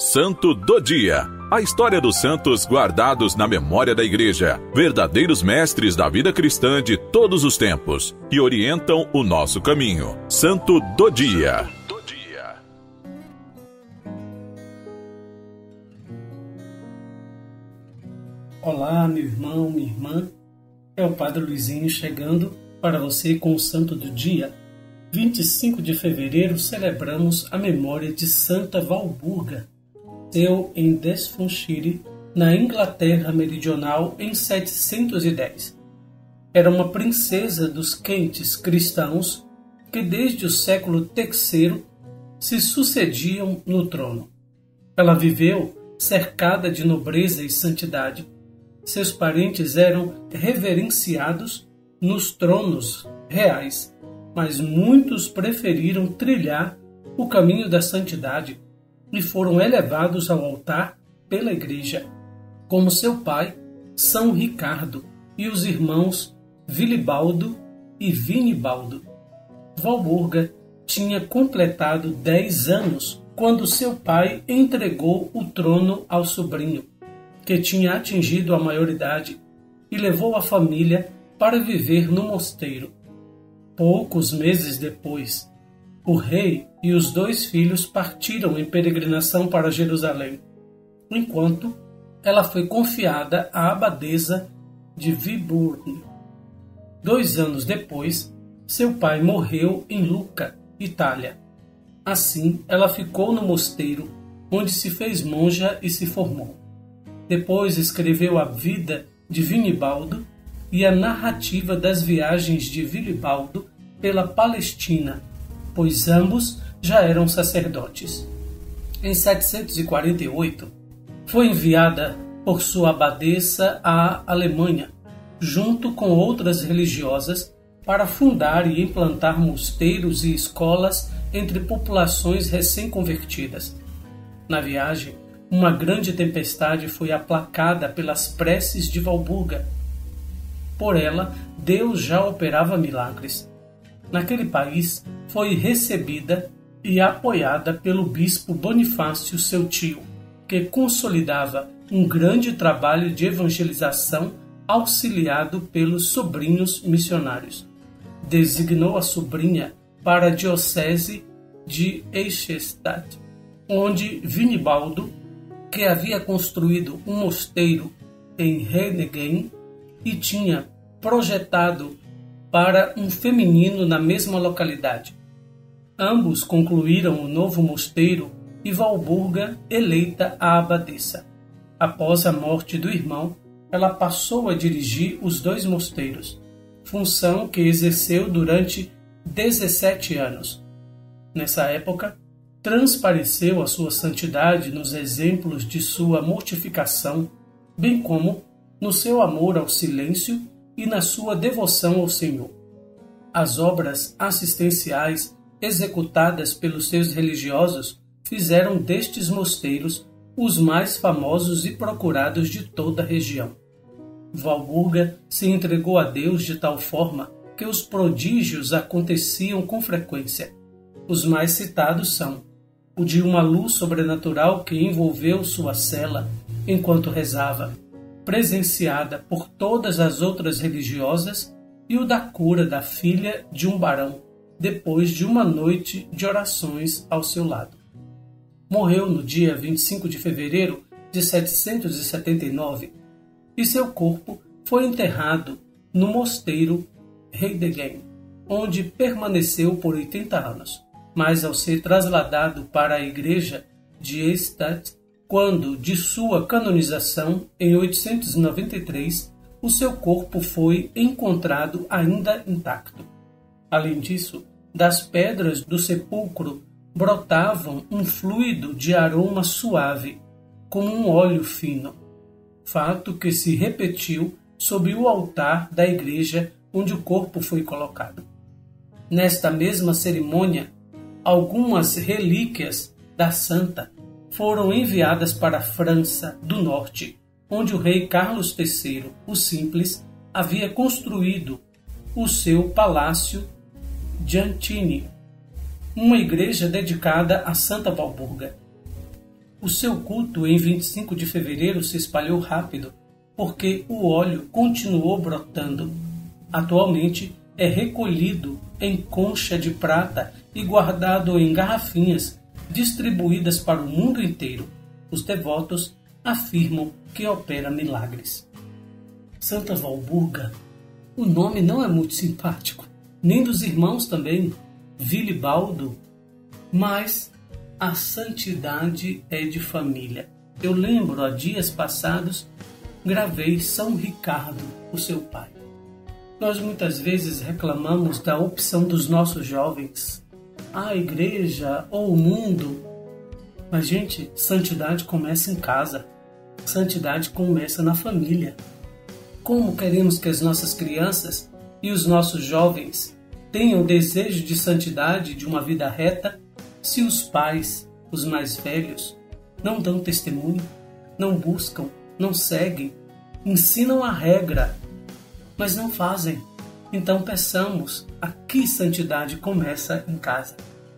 Santo do Dia. A história dos santos guardados na memória da Igreja, verdadeiros mestres da vida cristã de todos os tempos, que orientam o nosso caminho. Santo do Dia. Olá, meu irmão, minha irmã. É o Padre Luizinho chegando para você com o Santo do Dia. 25 de fevereiro celebramos a memória de Santa Valburga, nasceu em Devonshire, na Inglaterra Meridional, em 710. Era uma princesa dos quentes cristãos que desde o século III se sucediam no trono. Ela viveu cercada de nobreza e santidade. Seus parentes eram reverenciados nos tronos reais, mas muitos preferiram trilhar o caminho da santidade e foram elevados ao altar pela Igreja, como seu pai, São Ricardo, e os irmãos Vilibaldo e Vinibaldo. Valburga tinha completado dez anos quando seu pai entregou o trono ao sobrinho, que tinha atingido a maioridade, e levou a família para viver no mosteiro. Poucos meses depois, o rei e os dois filhos partiram em peregrinação para Jerusalém, enquanto ela foi confiada à abadesa de Viburn. Dois anos depois, seu pai morreu em Lucca, Itália. Assim, ela ficou no mosteiro, onde se fez monja e se formou. Depois escreveu a vida de Vinibaldo e a narrativa das viagens de Vilibaldo pela Palestina, pois ambos já eram sacerdotes. Em 748, foi enviada por sua abadesa à Alemanha, junto com outras religiosas, para fundar e implantar mosteiros e escolas entre populações recém-convertidas. Na viagem, uma grande tempestade foi aplacada pelas preces de Valburga. Por ela, Deus já operava milagres naquele país, foi recebida e apoiada pelo bispo Bonifácio, seu tio, que consolidava um grande trabalho de evangelização auxiliado pelos sobrinhos missionários. Designou a sobrinha para a diocese de Eichstätt, onde Vinibaldo, que havia construído um mosteiro em Renegem e tinha projetado para um feminino na mesma localidade. Ambos concluíram o novo mosteiro e Valburga eleita a abadesa. Após a morte do irmão, ela passou a dirigir os dois mosteiros, função que exerceu durante 17 anos. Nessa época, transpareceu a sua santidade nos exemplos de sua mortificação, bem como no seu amor ao silêncio e na sua devoção ao Senhor. As obras assistenciais executadas pelos seus religiosos fizeram destes mosteiros os mais famosos e procurados de toda a região. Valburga se entregou a Deus de tal forma que os prodígios aconteciam com frequência. Os mais citados são o de uma luz sobrenatural que envolveu sua cela enquanto rezava, presenciada por todas as outras religiosas, e o da cura da filha de um barão, depois de uma noite de orações ao seu lado. Morreu no dia 25 de fevereiro de 779 e seu corpo foi enterrado no mosteiro Heidegen, onde permaneceu por 80 anos. Mas ao ser trasladado para a igreja de Estadt, quando de sua canonização em 893 o seu corpo foi encontrado ainda intacto. Além disso, das pedras do sepulcro brotavam um fluido de aroma suave, como um óleo fino, fato que se repetiu sob o altar da igreja onde o corpo foi colocado. Nesta mesma cerimônia, algumas relíquias da santa foram enviadas para a França do Norte, onde o rei Carlos III, o Simples, havia construído o seu palácio Giantini, uma igreja dedicada a Santa Valburga. O seu culto em 25 de fevereiro se espalhou rápido, porque o óleo continuou brotando. Atualmente é recolhido em concha de prata e guardado em garrafinhas distribuídas para o mundo inteiro. Os devotos afirmam que opera milagres. Santa Valburga, o nome não é muito simpático, nem dos irmãos também, Vilibaldo, mas a santidade é de família. Eu lembro, há dias passados, gravei São Ricardo, o seu pai. Nós muitas vezes reclamamos da opção dos nossos jovens, a igreja ou o mundo. Mas, gente, santidade começa em casa, santidade começa na família. Como queremos que as nossas crianças e os nossos jovens tenham desejo de santidade, de uma vida reta, se os pais, os mais velhos, não dão testemunho, não buscam, não seguem, ensinam a regra, mas não fazem. Então peçamos, aqui santidade começa em casa.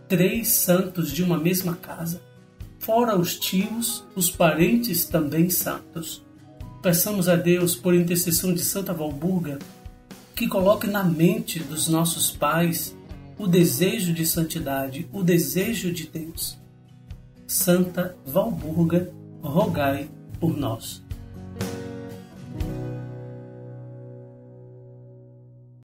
Três santos de uma mesma casa, fora os tios, os parentes também santos. Peçamos a Deus, por intercessão de Santa Valburga, que coloque na mente dos nossos pais o desejo de santidade, o desejo de Deus. Santa Valburga, rogai por nós.